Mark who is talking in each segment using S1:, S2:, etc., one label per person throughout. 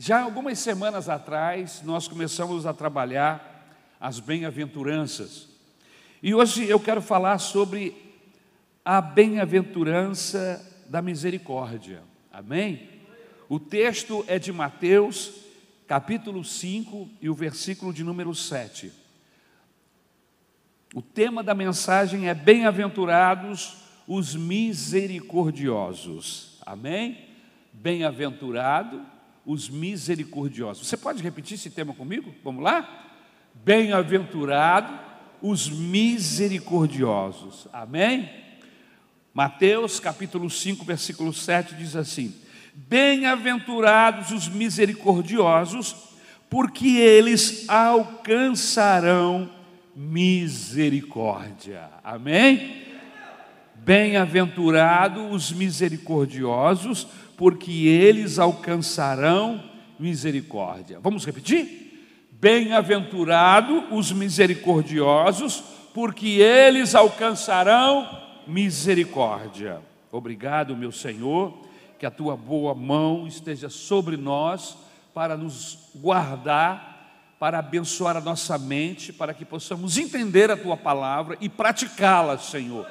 S1: Já algumas semanas atrás, nós começamos a trabalhar as bem-aventuranças. E hoje eu quero falar sobre a bem-aventurança da misericórdia. Amém? O texto é de Mateus, capítulo 5 e o versículo de número 7. O tema da mensagem é Bem-aventurados os misericordiosos. Amém? Bem-aventurado os misericordiosos. Você pode repetir esse tema comigo? Vamos lá? Bem-aventurado os misericordiosos. Amém? Mateus capítulo 5, versículo 7 diz assim: Bem-aventurados os misericordiosos, porque eles alcançarão misericórdia. Amém? Bem-aventurados os misericordiosos, porque eles alcançarão misericórdia. Vamos repetir? Bem-aventurado os misericordiosos, porque eles alcançarão misericórdia. Obrigado, meu Senhor, que a tua boa mão esteja sobre nós para nos guardar, para abençoar a nossa mente, para que possamos entender a tua palavra e praticá-la, Senhor.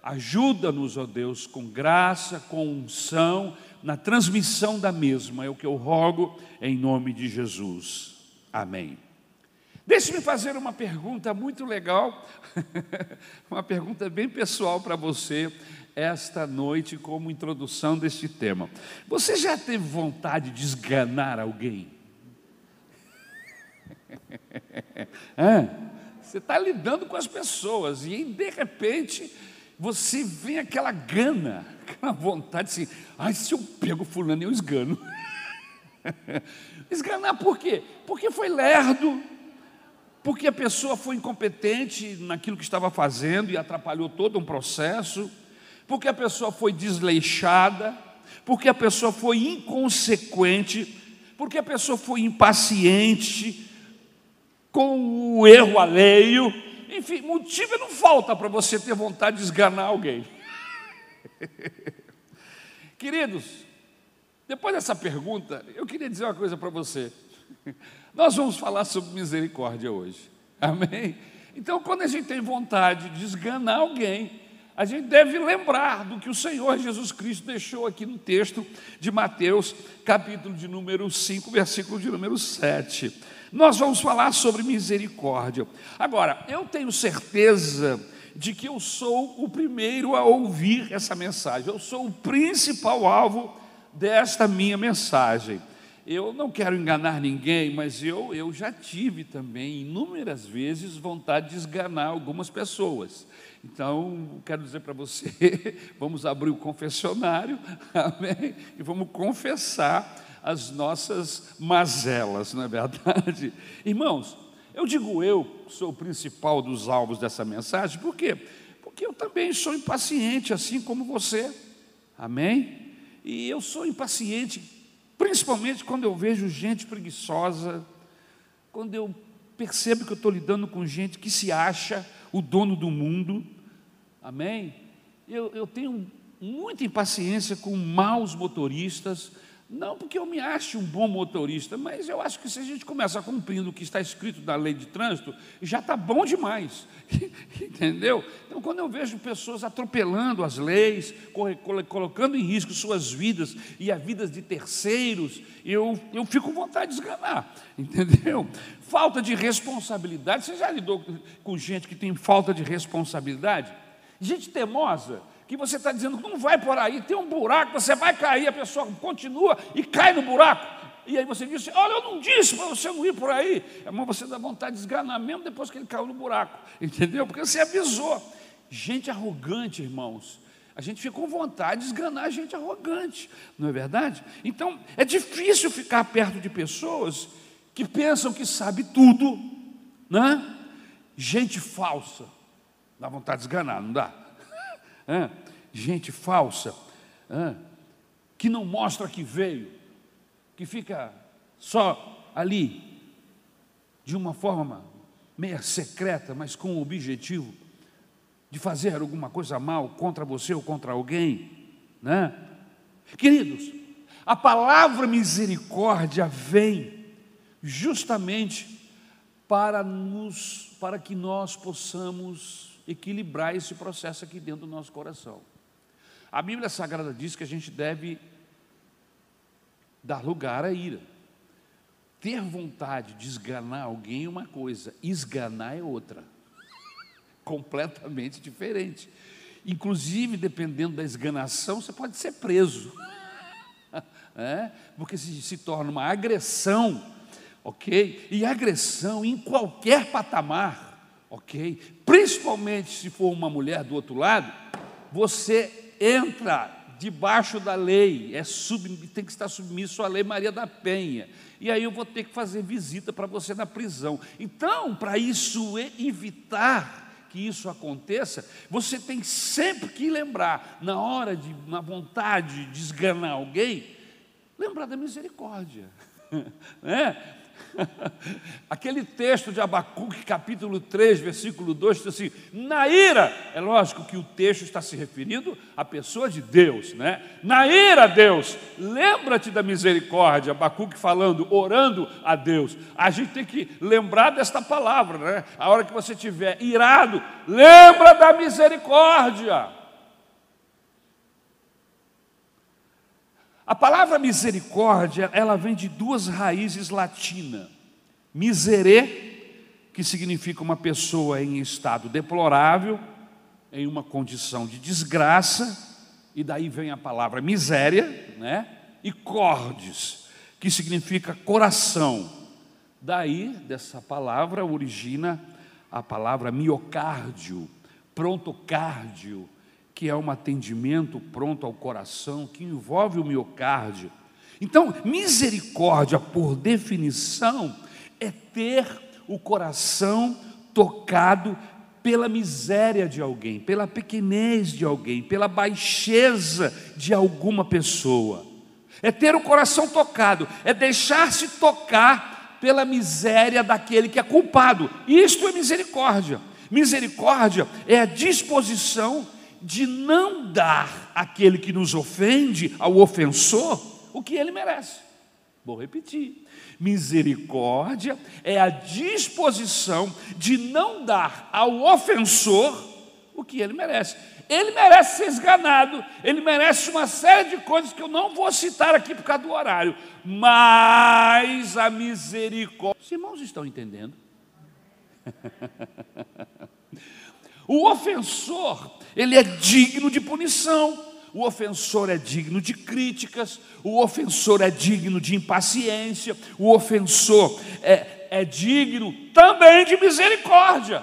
S1: Ajuda-nos, ó Deus, com graça, com unção na transmissão da mesma, é o que eu rogo em nome de Jesus. Amém. Deixe-me fazer uma pergunta muito legal, uma pergunta bem pessoal para você esta noite, como introdução deste tema. Você já teve vontade de esganar alguém? Você está lidando com as pessoas e de repente você vê aquela gana, aquela vontade assim, ai, se eu pego fulano, eu esgano. Esganar por quê? Porque foi lerdo, porque a pessoa foi incompetente naquilo que estava fazendo e atrapalhou todo um processo, porque a pessoa foi desleixada, porque a pessoa foi inconsequente, porque a pessoa foi impaciente com o erro alheio, enfim, motivo não falta para você ter vontade de esganar alguém. Queridos, depois dessa pergunta, eu queria dizer uma coisa para você. Nós vamos falar sobre misericórdia hoje. Amém? Então, quando a gente tem vontade de esganar alguém, a gente deve lembrar do que o Senhor Jesus Cristo deixou aqui no texto de Mateus, capítulo de número 5, versículo de número 7 nós vamos falar sobre misericórdia. Agora, eu tenho certeza de que eu sou o primeiro a ouvir essa mensagem, eu sou o principal alvo desta minha mensagem. Eu não quero enganar ninguém, mas eu, eu já tive também inúmeras vezes vontade de esganar algumas pessoas. Então, quero dizer para você, vamos abrir o confessionário, amém? E vamos confessar as nossas mazelas, não é verdade? Irmãos, eu digo eu, sou o principal dos alvos dessa mensagem, por quê? Porque eu também sou impaciente, assim como você, amém? E eu sou impaciente, principalmente quando eu vejo gente preguiçosa, quando eu percebo que eu estou lidando com gente que se acha o dono do mundo, amém? Eu, eu tenho muita impaciência com maus motoristas, não porque eu me ache um bom motorista, mas eu acho que se a gente começar cumprindo o que está escrito na lei de trânsito, já está bom demais. Entendeu? Então, quando eu vejo pessoas atropelando as leis, colocando em risco suas vidas e as vidas de terceiros, eu, eu fico com vontade de esganar. Entendeu? Falta de responsabilidade. Você já lidou com gente que tem falta de responsabilidade? Gente teimosa que você está dizendo não vai por aí, tem um buraco, você vai cair, a pessoa continua e cai no buraco. E aí você diz: Olha, eu não disse para você não ir por aí. É mas você dá vontade de esganar mesmo depois que ele caiu no buraco, entendeu? Porque você avisou. Gente arrogante, irmãos. A gente fica com vontade de esganar gente arrogante, não é verdade? Então, é difícil ficar perto de pessoas que pensam que sabe tudo, né? Gente falsa. Dá vontade de esganar, não dá? Gente falsa, que não mostra que veio, que fica só ali, de uma forma meia secreta, mas com o objetivo de fazer alguma coisa mal contra você ou contra alguém, né? Queridos, A palavra misericórdia vem justamente para nos para que nós possamos equilibrar esse processo aqui dentro do nosso coração. A Bíblia Sagrada diz que a gente deve dar lugar à ira. Ter vontade de esganar alguém é uma coisa, esganar é outra. Completamente diferente. Inclusive, dependendo da esganação, você pode ser preso. É? Porque se, se torna uma agressão, ok? E agressão em qualquer patamar, ok? Principalmente se for uma mulher do outro lado, você entra debaixo da lei, é sub, tem que estar submisso à lei Maria da Penha. E aí eu vou ter que fazer visita para você na prisão. Então, para isso evitar que isso aconteça, você tem sempre que lembrar, na hora de, na vontade de esganar alguém, lembrar da misericórdia. né? Aquele texto de Abacuque, capítulo 3, versículo 2, diz assim: na ira, é lógico que o texto está se referindo à pessoa de Deus, né? Na ira, Deus, lembra-te da misericórdia. Abacuque falando, orando a Deus. A gente tem que lembrar desta palavra, né? A hora que você estiver irado, lembra da misericórdia. A palavra misericórdia, ela vem de duas raízes latinas. Miserê, que significa uma pessoa em estado deplorável, em uma condição de desgraça, e daí vem a palavra miséria, né? E cordes, que significa coração. Daí, dessa palavra, origina a palavra miocárdio, prontocárdio, que é um atendimento pronto ao coração, que envolve o miocárdio. Então, misericórdia, por definição, é ter o coração tocado pela miséria de alguém, pela pequenez de alguém, pela baixeza de alguma pessoa. É ter o coração tocado, é deixar-se tocar pela miséria daquele que é culpado. Isto é misericórdia. Misericórdia é a disposição de não dar àquele que nos ofende, ao ofensor, o que ele merece. Vou repetir. Misericórdia é a disposição de não dar ao ofensor o que ele merece. Ele merece ser esganado, ele merece uma série de coisas que eu não vou citar aqui por causa do horário, mas a misericórdia. Os irmãos estão entendendo? O ofensor, ele é digno de punição. O ofensor é digno de críticas, o ofensor é digno de impaciência, o ofensor é, é digno também de misericórdia.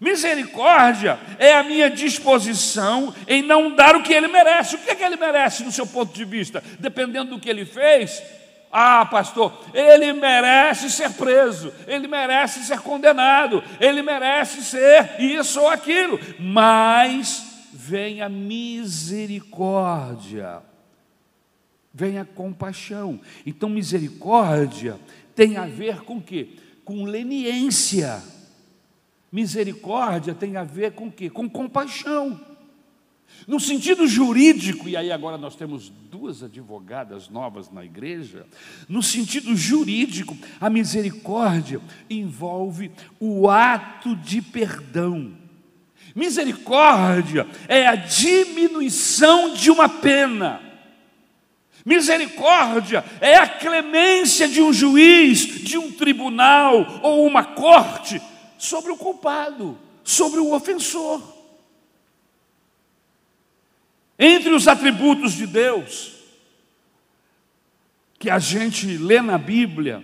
S1: Misericórdia é a minha disposição em não dar o que ele merece. O que, é que ele merece, do seu ponto de vista? Dependendo do que ele fez, ah, pastor, ele merece ser preso, ele merece ser condenado, ele merece ser isso ou aquilo, mas vem a misericórdia, vem a compaixão. Então, misericórdia tem a ver com o quê? Com leniência. Misericórdia tem a ver com o quê? Com compaixão. No sentido jurídico, e aí agora nós temos duas advogadas novas na igreja, no sentido jurídico, a misericórdia envolve o ato de perdão. Misericórdia é a diminuição de uma pena. Misericórdia é a clemência de um juiz, de um tribunal ou uma corte sobre o culpado, sobre o ofensor. Entre os atributos de Deus que a gente lê na Bíblia,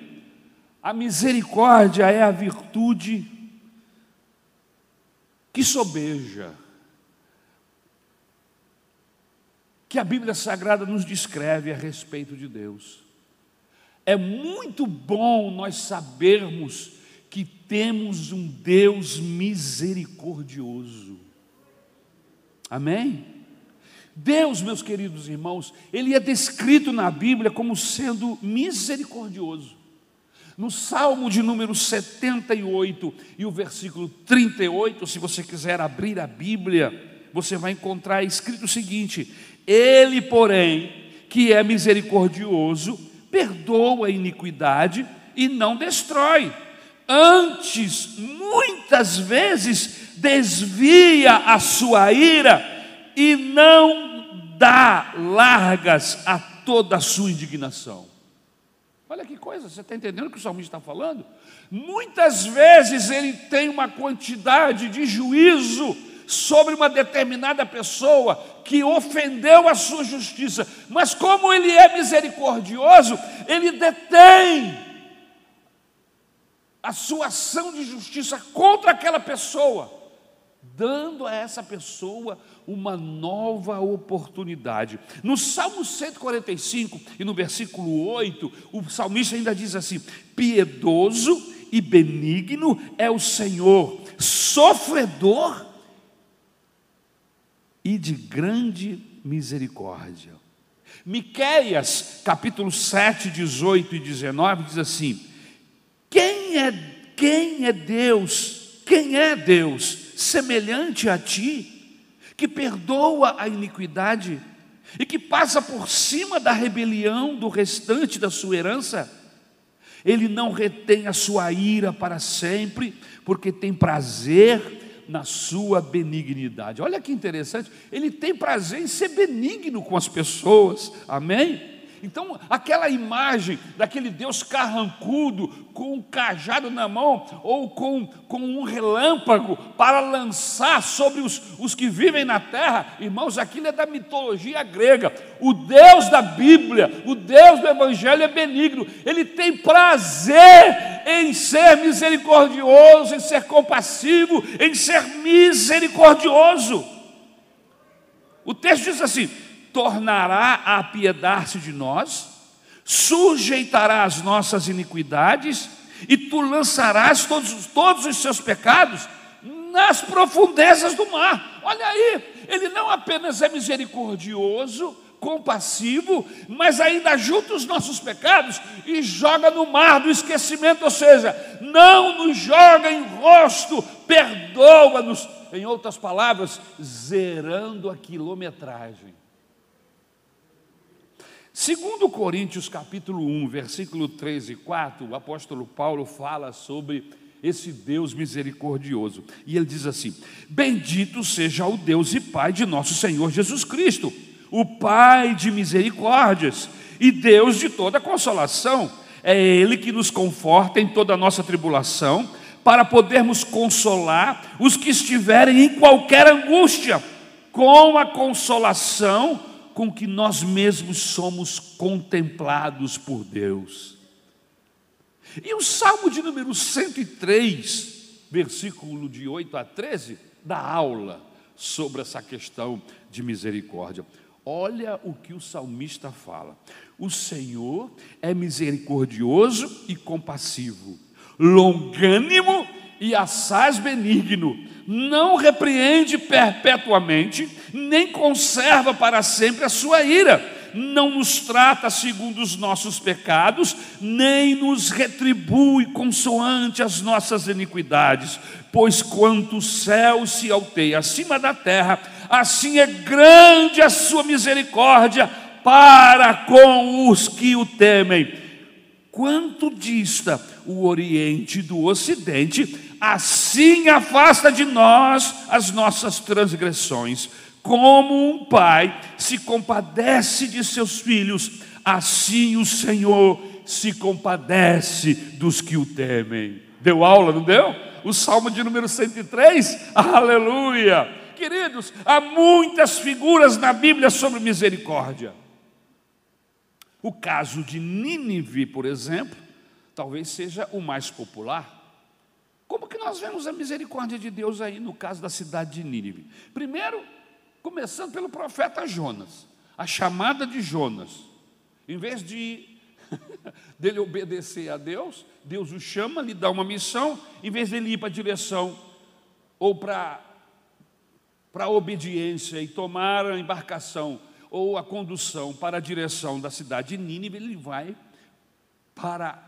S1: a misericórdia é a virtude que sobeja, que a Bíblia Sagrada nos descreve a respeito de Deus. É muito bom nós sabermos que temos um Deus misericordioso. Amém? Deus, meus queridos irmãos, ele é descrito na Bíblia como sendo misericordioso. No Salmo de número 78 e o versículo 38, se você quiser abrir a Bíblia, você vai encontrar escrito o seguinte: Ele, porém, que é misericordioso, perdoa a iniquidade e não destrói. Antes, muitas vezes, desvia a sua ira e não dá largas a toda a sua indignação. Olha que coisa, você está entendendo o que o salmista está falando? Muitas vezes ele tem uma quantidade de juízo sobre uma determinada pessoa que ofendeu a sua justiça, mas como ele é misericordioso, ele detém a sua ação de justiça contra aquela pessoa, dando a essa pessoa uma nova oportunidade. No Salmo 145 e no versículo 8, o salmista ainda diz assim: Piedoso e benigno é o Senhor, sofredor e de grande misericórdia. Miqueias, capítulo 7, 18 e 19 diz assim: Quem é quem é Deus? Quem é Deus semelhante a ti, que perdoa a iniquidade e que passa por cima da rebelião do restante da sua herança? Ele não retém a sua ira para sempre, porque tem prazer na sua benignidade. Olha que interessante, ele tem prazer em ser benigno com as pessoas, amém? Então, aquela imagem daquele Deus carrancudo, com um cajado na mão, ou com, com um relâmpago para lançar sobre os, os que vivem na terra, irmãos, aquilo é da mitologia grega. O Deus da Bíblia, o Deus do Evangelho é benigno, ele tem prazer em ser misericordioso, em ser compassivo, em ser misericordioso. O texto diz assim: tornará a apiedar-se de nós, sujeitará as nossas iniquidades, e tu lançarás todos, todos os seus pecados nas profundezas do mar. Olha aí, ele não apenas é misericordioso, compassivo, mas ainda junta os nossos pecados e joga no mar do esquecimento, ou seja, não nos joga em rosto, perdoa-nos, em outras palavras, zerando a quilometragem. Segundo Coríntios capítulo 1, versículo 3 e 4, o apóstolo Paulo fala sobre esse Deus misericordioso. E ele diz assim: Bendito seja o Deus e Pai de nosso Senhor Jesus Cristo, o Pai de misericórdias e Deus de toda consolação. É Ele que nos conforta em toda a nossa tribulação, para podermos consolar os que estiverem em qualquer angústia, com a consolação com que nós mesmos somos contemplados por Deus. E o Salmo de número 103, versículo de 8 a 13, dá aula sobre essa questão de misericórdia. Olha o que o salmista fala: O Senhor é misericordioso e compassivo, longânimo e assaz benigno, não repreende perpetuamente, nem conserva para sempre a sua ira, não nos trata segundo os nossos pecados, nem nos retribui consoante as nossas iniquidades, pois quanto o céu se alteia acima da terra, assim é grande a sua misericórdia para com os que o temem. Quanto dista o Oriente do Ocidente, assim afasta de nós as nossas transgressões. Como um pai se compadece de seus filhos, assim o Senhor se compadece dos que o temem. Deu aula, não deu? O Salmo de número 103, aleluia. Queridos, há muitas figuras na Bíblia sobre misericórdia. O caso de Nínive, por exemplo, talvez seja o mais popular. Nós vemos a misericórdia de Deus aí no caso da cidade de Nínive? Primeiro, começando pelo profeta Jonas, a chamada de Jonas. Em vez de dele obedecer a Deus, Deus o chama, lhe dá uma missão, em vez dele ir para a direção ou para para a obediência e tomar a embarcação ou a condução para a direção da cidade de Nínive, ele vai para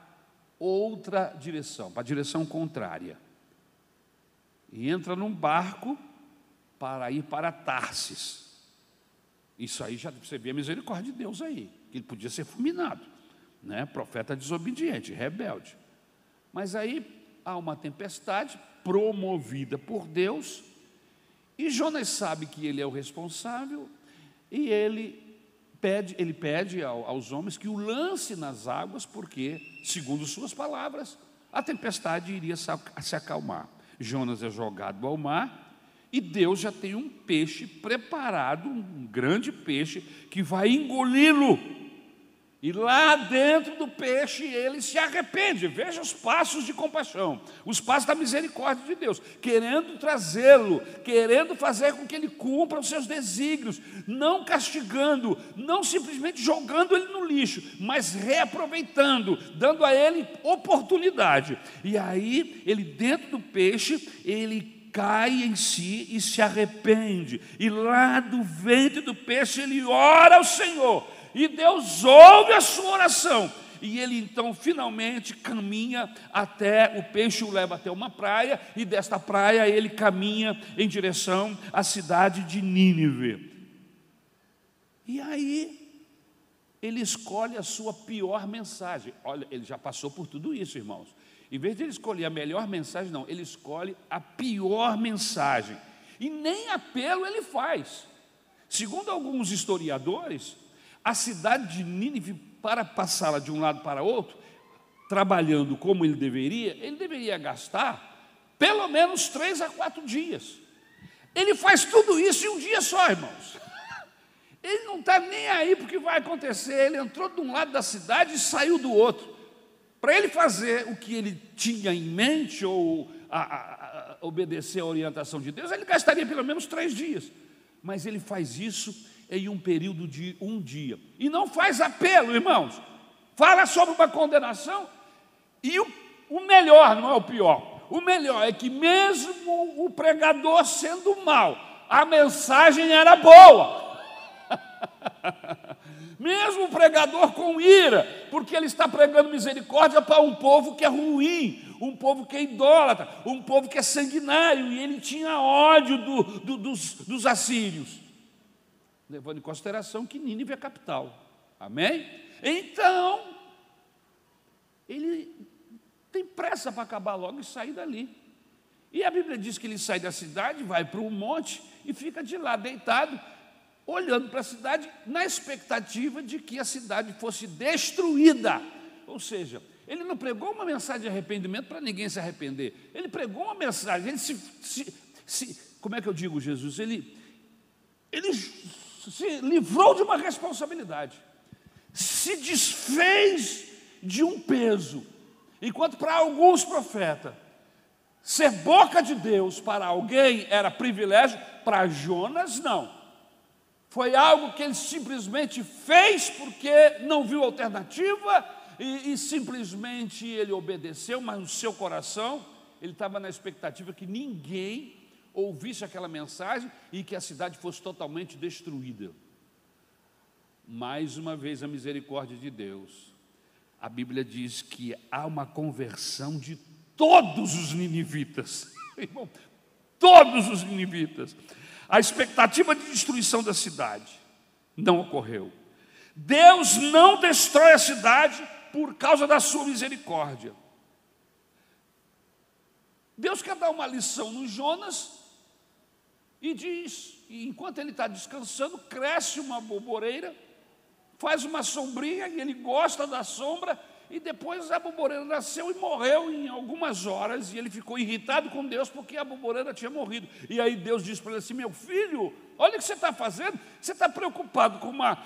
S1: outra direção, para a direção contrária. E entra num barco para ir para Tarsis. Isso aí já vê a misericórdia de Deus aí, que ele podia ser fulminado, né? Profeta desobediente, rebelde. Mas aí há uma tempestade promovida por Deus, e Jonas sabe que ele é o responsável, e ele pede, ele pede aos homens que o lance nas águas, porque, segundo suas palavras, a tempestade iria se acalmar. Jonas é jogado ao mar, e Deus já tem um peixe preparado, um grande peixe, que vai engoli-lo. E lá dentro do peixe ele se arrepende. Veja os passos de compaixão, os passos da misericórdia de Deus, querendo trazê-lo, querendo fazer com que ele cumpra os seus desígnios, não castigando, não simplesmente jogando ele no lixo, mas reaproveitando, dando a ele oportunidade. E aí, ele dentro do peixe, ele cai em si e se arrepende. E lá do ventre do peixe ele ora ao Senhor. E Deus ouve a sua oração. E ele então finalmente caminha até, o peixe o leva até uma praia, e desta praia ele caminha em direção à cidade de Nínive. E aí ele escolhe a sua pior mensagem. Olha, ele já passou por tudo isso, irmãos. Em vez de ele escolher a melhor mensagem, não, ele escolhe a pior mensagem. E nem apelo ele faz. Segundo alguns historiadores, a cidade de Nínive, para passá-la de um lado para outro, trabalhando como ele deveria, ele deveria gastar pelo menos três a quatro dias. Ele faz tudo isso em um dia só, irmãos. Ele não está nem aí porque vai acontecer. Ele entrou de um lado da cidade e saiu do outro. Para ele fazer o que ele tinha em mente ou a, a, a obedecer à orientação de Deus, ele gastaria pelo menos três dias. Mas ele faz isso em um período de um dia. E não faz apelo, irmãos. Fala sobre uma condenação. E o, o melhor, não é o pior. O melhor é que, mesmo o pregador sendo mal, a mensagem era boa. Mesmo o pregador com ira, porque ele está pregando misericórdia para um povo que é ruim, um povo que é idólatra, um povo que é sanguinário, e ele tinha ódio do, do, dos, dos assírios, levando em consideração que Nínive é capital. Amém? Então, ele tem pressa para acabar logo e sair dali. E a Bíblia diz que ele sai da cidade, vai para um monte e fica de lá deitado, olhando para a cidade na expectativa de que a cidade fosse destruída. Ou seja, ele não pregou uma mensagem de arrependimento para ninguém se arrepender. Ele pregou uma mensagem, ele se, se, se, como é que eu digo, Jesus? Ele, ele se livrou de uma responsabilidade, se desfez de um peso. Enquanto para alguns profetas, ser boca de Deus para alguém era privilégio, para Jonas não. Foi algo que ele simplesmente fez porque não viu alternativa e, e simplesmente ele obedeceu, mas no seu coração ele estava na expectativa que ninguém ouvisse aquela mensagem e que a cidade fosse totalmente destruída. Mais uma vez, a misericórdia de Deus. A Bíblia diz que há uma conversão de todos os ninivitas. Irmão, todos os ninivitas. A expectativa de destruição da cidade não ocorreu. Deus não destrói a cidade por causa da sua misericórdia. Deus quer dar uma lição no Jonas e diz, e enquanto ele está descansando, cresce uma boboreira, faz uma sombrinha e ele gosta da sombra e depois a boboreira nasceu e morreu em algumas horas, e ele ficou irritado com Deus porque a boboreira tinha morrido. E aí Deus disse para ele assim: Meu filho, olha o que você está fazendo, você está preocupado com uma.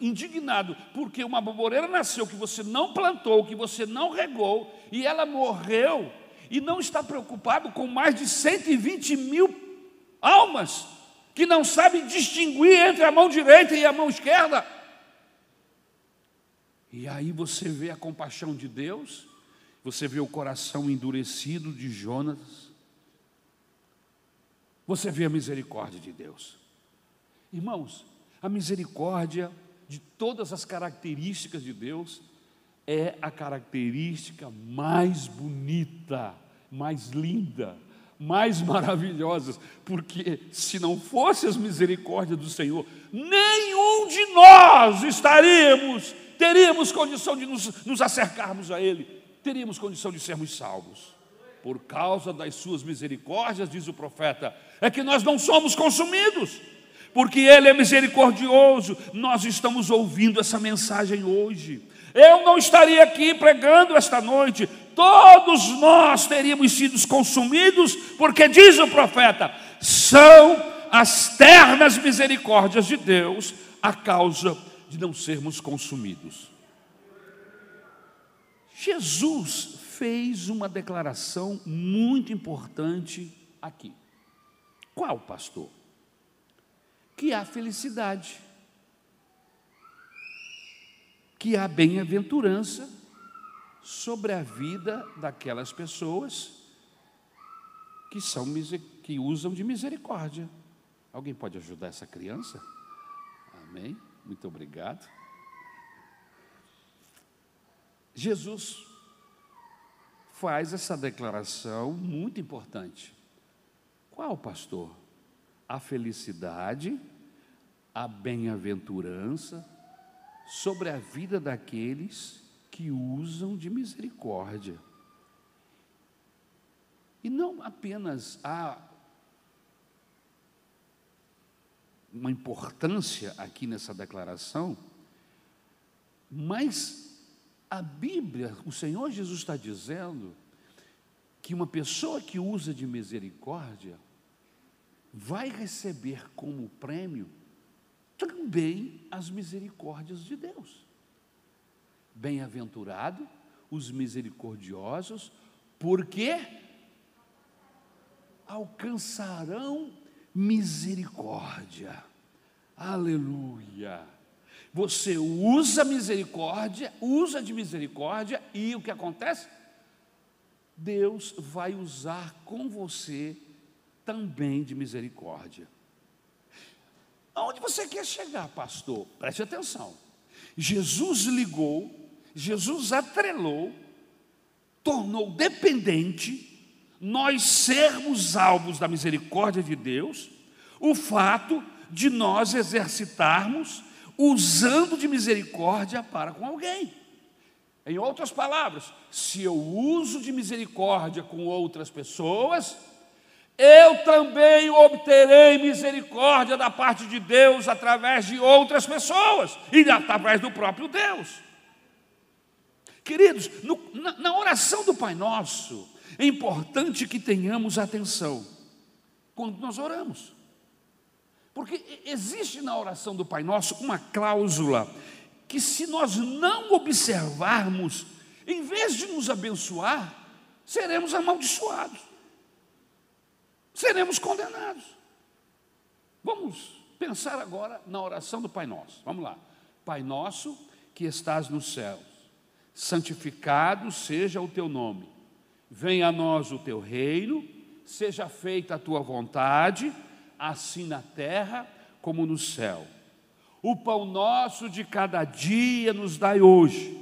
S1: indignado, porque uma boboreira nasceu que você não plantou, que você não regou, e ela morreu, e não está preocupado com mais de 120 mil almas que não sabem distinguir entre a mão direita e a mão esquerda. E aí você vê a compaixão de Deus, você vê o coração endurecido de Jonas, você vê a misericórdia de Deus. Irmãos, a misericórdia de todas as características de Deus é a característica mais bonita, mais linda, mais maravilhosa, porque se não fosse as misericórdias do Senhor, nenhum onde nós estaríamos, teríamos condição de nos, nos acercarmos a Ele, teríamos condição de sermos salvos. Por causa das suas misericórdias, diz o profeta, é que nós não somos consumidos, porque Ele é misericordioso. Nós estamos ouvindo essa mensagem hoje. Eu não estaria aqui pregando esta noite, todos nós teríamos sido consumidos, porque diz o profeta: são as ternas misericórdias de Deus a causa de não sermos consumidos. Jesus fez uma declaração muito importante aqui. Qual, pastor? Que há felicidade, que há bem-aventurança sobre a vida daquelas pessoas que são que usam de misericórdia. Alguém pode ajudar essa criança? Amém? Muito obrigado. Jesus faz essa declaração muito importante. Qual, pastor? A felicidade, a bem-aventurança sobre a vida daqueles que usam de misericórdia. E não apenas há uma importância aqui nessa declaração, mas a Bíblia, o Senhor Jesus está dizendo que uma pessoa que usa de misericórdia vai receber como prêmio também as misericórdias de Deus. Bem-aventurado os misericordiosos, porque alcançarão misericórdia. Aleluia. Você usa misericórdia, usa de misericórdia e o que acontece? Deus vai usar com você também de misericórdia. Aonde você quer chegar, pastor? Preste atenção. Jesus ligou, Jesus atrelou, tornou dependente nós sermos alvos da misericórdia de Deus, o fato de nós exercitarmos usando de misericórdia para com alguém. Em outras palavras, se eu uso de misericórdia com outras pessoas, eu também obterei misericórdia da parte de Deus através de outras pessoas e através do próprio Deus. Queridos, no, na, na oração do Pai Nosso, é importante que tenhamos atenção quando nós oramos. Porque existe na oração do Pai Nosso uma cláusula que, se nós não observarmos, em vez de nos abençoar, seremos amaldiçoados, seremos condenados. Vamos pensar agora na oração do Pai Nosso. Vamos lá. Pai Nosso que estás nos céus, santificado seja o teu nome Venha a nós o teu reino, seja feita a tua vontade, assim na terra como no céu. O pão nosso de cada dia nos dai hoje.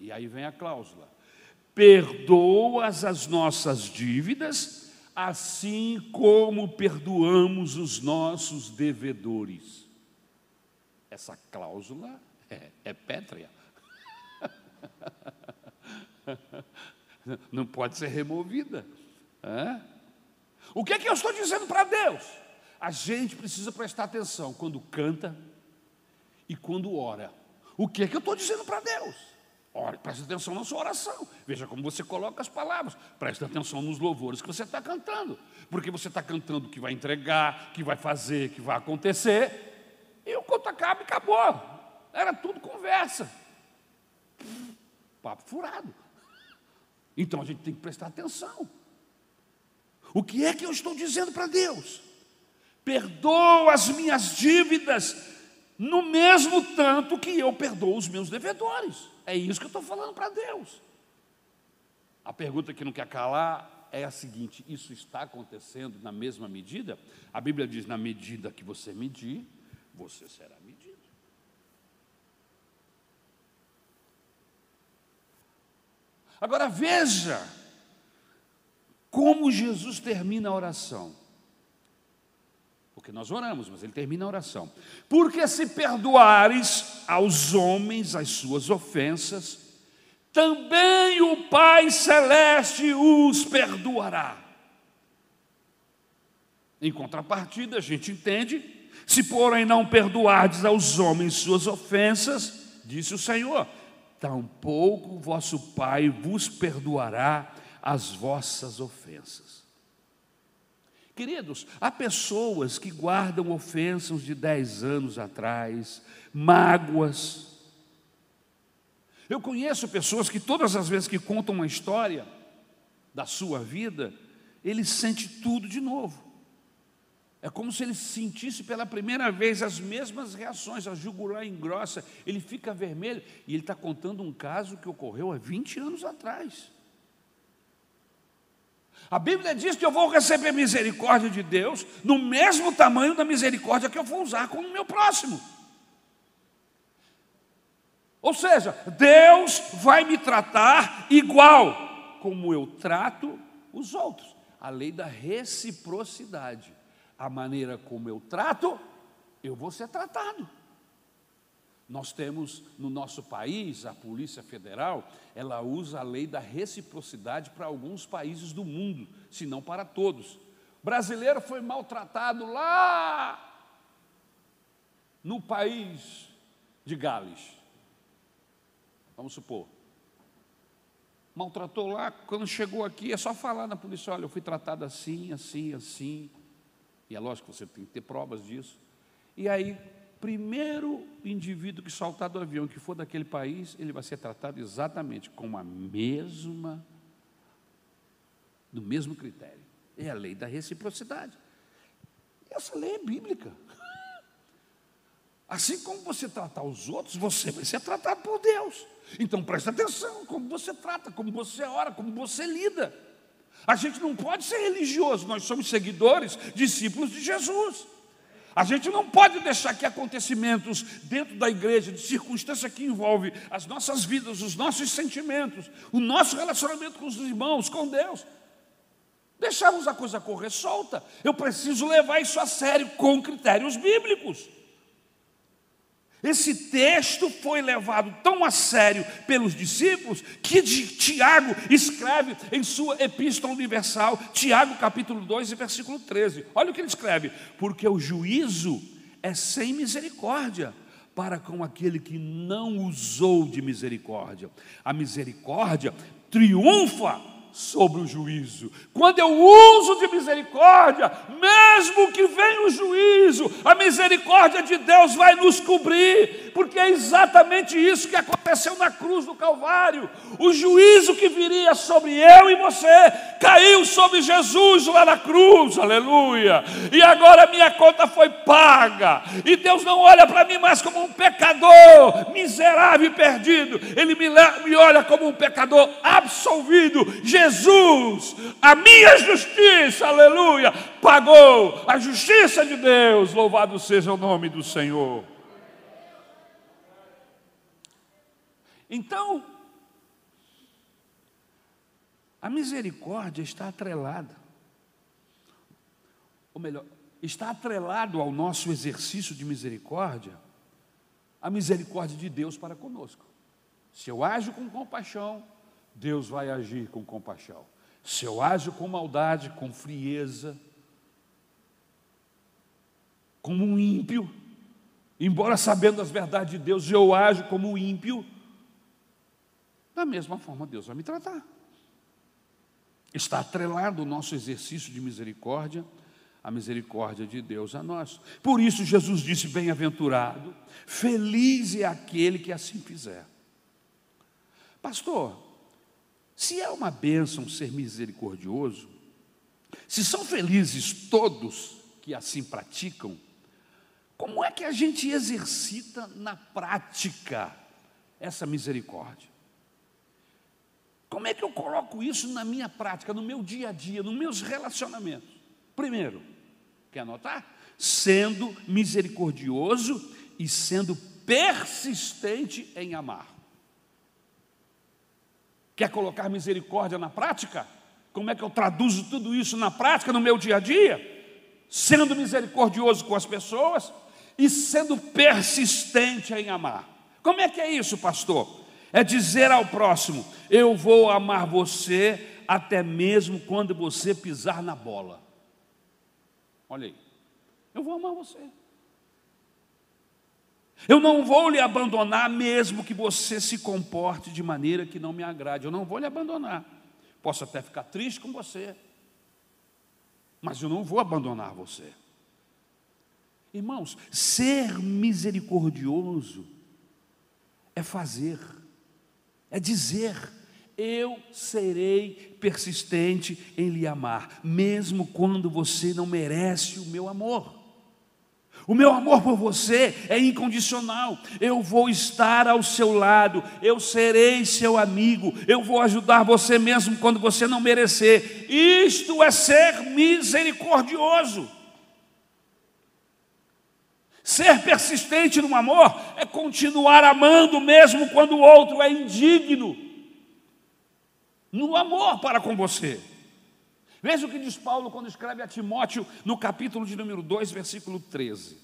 S1: E aí vem a cláusula: perdoas as nossas dívidas, assim como perdoamos os nossos devedores. Essa cláusula é, é pétrea. não pode ser removida. O que é que eu estou dizendo para Deus? A gente precisa prestar atenção quando canta e quando ora. O que é que eu estou dizendo para Deus? Ore, preste atenção na sua oração. Veja como você coloca as palavras. Preste atenção nos louvores que você está cantando. Porque você está cantando que vai entregar, que vai fazer, que vai acontecer. E o conto acaba e acabou. Era tudo conversa. Papo furado. Então a gente tem que prestar atenção. O que é que eu estou dizendo para Deus? Perdoa as minhas dívidas no mesmo tanto que eu perdoo os meus devedores. É isso que eu estou falando para Deus. A pergunta que não quer calar é a seguinte: isso está acontecendo na mesma medida? A Bíblia diz: na medida que você medir, você será Agora veja como Jesus termina a oração. Porque nós oramos, mas ele termina a oração. Porque se perdoares aos homens as suas ofensas, também o Pai Celeste os perdoará. Em contrapartida, a gente entende: se porém não perdoardes aos homens suas ofensas, disse o Senhor, tampouco vosso Pai vos perdoará as vossas ofensas. Queridos, há pessoas que guardam ofensas de dez anos atrás, mágoas. Eu conheço pessoas que todas as vezes que contam uma história da sua vida, ele sente tudo de novo. É como se ele sentisse pela primeira vez as mesmas reações, a jugular engrossa, ele fica vermelho e ele está contando um caso que ocorreu há 20 anos atrás. A Bíblia diz que eu vou receber misericórdia de Deus no mesmo tamanho da misericórdia que eu vou usar com o meu próximo. Ou seja, Deus vai me tratar igual como eu trato os outros. A lei da reciprocidade a maneira como eu trato, eu vou ser tratado. Nós temos no nosso país, a Polícia Federal, ela usa a lei da reciprocidade para alguns países do mundo, se não para todos. Brasileiro foi maltratado lá no país de Gales. Vamos supor. Maltratou lá, quando chegou aqui, é só falar na polícia: olha, eu fui tratado assim, assim, assim. E é lógico que você tem que ter provas disso. E aí, primeiro indivíduo que saltar do avião, que for daquele país, ele vai ser tratado exatamente com a mesma, do mesmo critério. É a lei da reciprocidade. Essa lei é bíblica. Assim como você tratar os outros, você vai ser tratado por Deus. Então preste atenção como você trata, como você ora, como você lida. A gente não pode ser religioso, nós somos seguidores, discípulos de Jesus. A gente não pode deixar que acontecimentos dentro da igreja, de circunstância que envolve as nossas vidas, os nossos sentimentos, o nosso relacionamento com os irmãos, com Deus, deixarmos a coisa correr solta. Eu preciso levar isso a sério com critérios bíblicos. Esse texto foi levado tão a sério pelos discípulos que Tiago escreve em sua Epístola Universal, Tiago capítulo 2, versículo 13. Olha o que ele escreve: Porque o juízo é sem misericórdia para com aquele que não usou de misericórdia. A misericórdia triunfa sobre o juízo. Quando eu uso de misericórdia, mesmo que venha o juízo, a misericórdia de Deus vai nos cobrir, porque é exatamente isso que aconteceu na cruz do Calvário. O juízo que viria sobre eu e você caiu sobre Jesus lá na cruz, aleluia. E agora minha conta foi paga, e Deus não olha para mim mais como um pecador miserável e perdido, Ele me, me olha como um pecador absolvido. Jesus, a minha justiça, aleluia, pagou a justiça de Deus, louvado seja o nome do Senhor. Então, a misericórdia está atrelada, ou melhor, está atrelado ao nosso exercício de misericórdia, a misericórdia de Deus para conosco. Se eu ajo com compaixão, Deus vai agir com compaixão. Se eu ajo com maldade, com frieza, como um ímpio, embora sabendo as verdades de Deus, eu ajo como um ímpio, da mesma forma Deus vai me tratar. Está atrelado o nosso exercício de misericórdia, a misericórdia de Deus a nós. Por isso Jesus disse: Bem-aventurado, feliz é aquele que assim fizer. Pastor, se é uma bênção ser misericordioso, se são felizes todos que assim praticam, como é que a gente exercita na prática essa misericórdia? Como é que eu coloco isso na minha prática, no meu dia a dia, nos meus relacionamentos? Primeiro, quer anotar? Sendo misericordioso e sendo persistente em amar. Quer colocar misericórdia na prática? Como é que eu traduzo tudo isso na prática, no meu dia a dia? sendo misericordioso com as pessoas e sendo persistente em amar. Como é que é isso, pastor? É dizer ao próximo: Eu vou amar você até mesmo quando você pisar na bola. Olha aí, eu vou amar você. Eu não vou lhe abandonar, mesmo que você se comporte de maneira que não me agrade. Eu não vou lhe abandonar. Posso até ficar triste com você, mas eu não vou abandonar você. Irmãos, ser misericordioso é fazer, é dizer, eu serei persistente em lhe amar, mesmo quando você não merece o meu amor. O meu amor por você é incondicional. Eu vou estar ao seu lado, eu serei seu amigo, eu vou ajudar você mesmo quando você não merecer. Isto é ser misericordioso. Ser persistente no amor é continuar amando mesmo quando o outro é indigno. No amor para com você. Veja o que diz Paulo quando escreve a Timóteo no capítulo de número 2, versículo 13.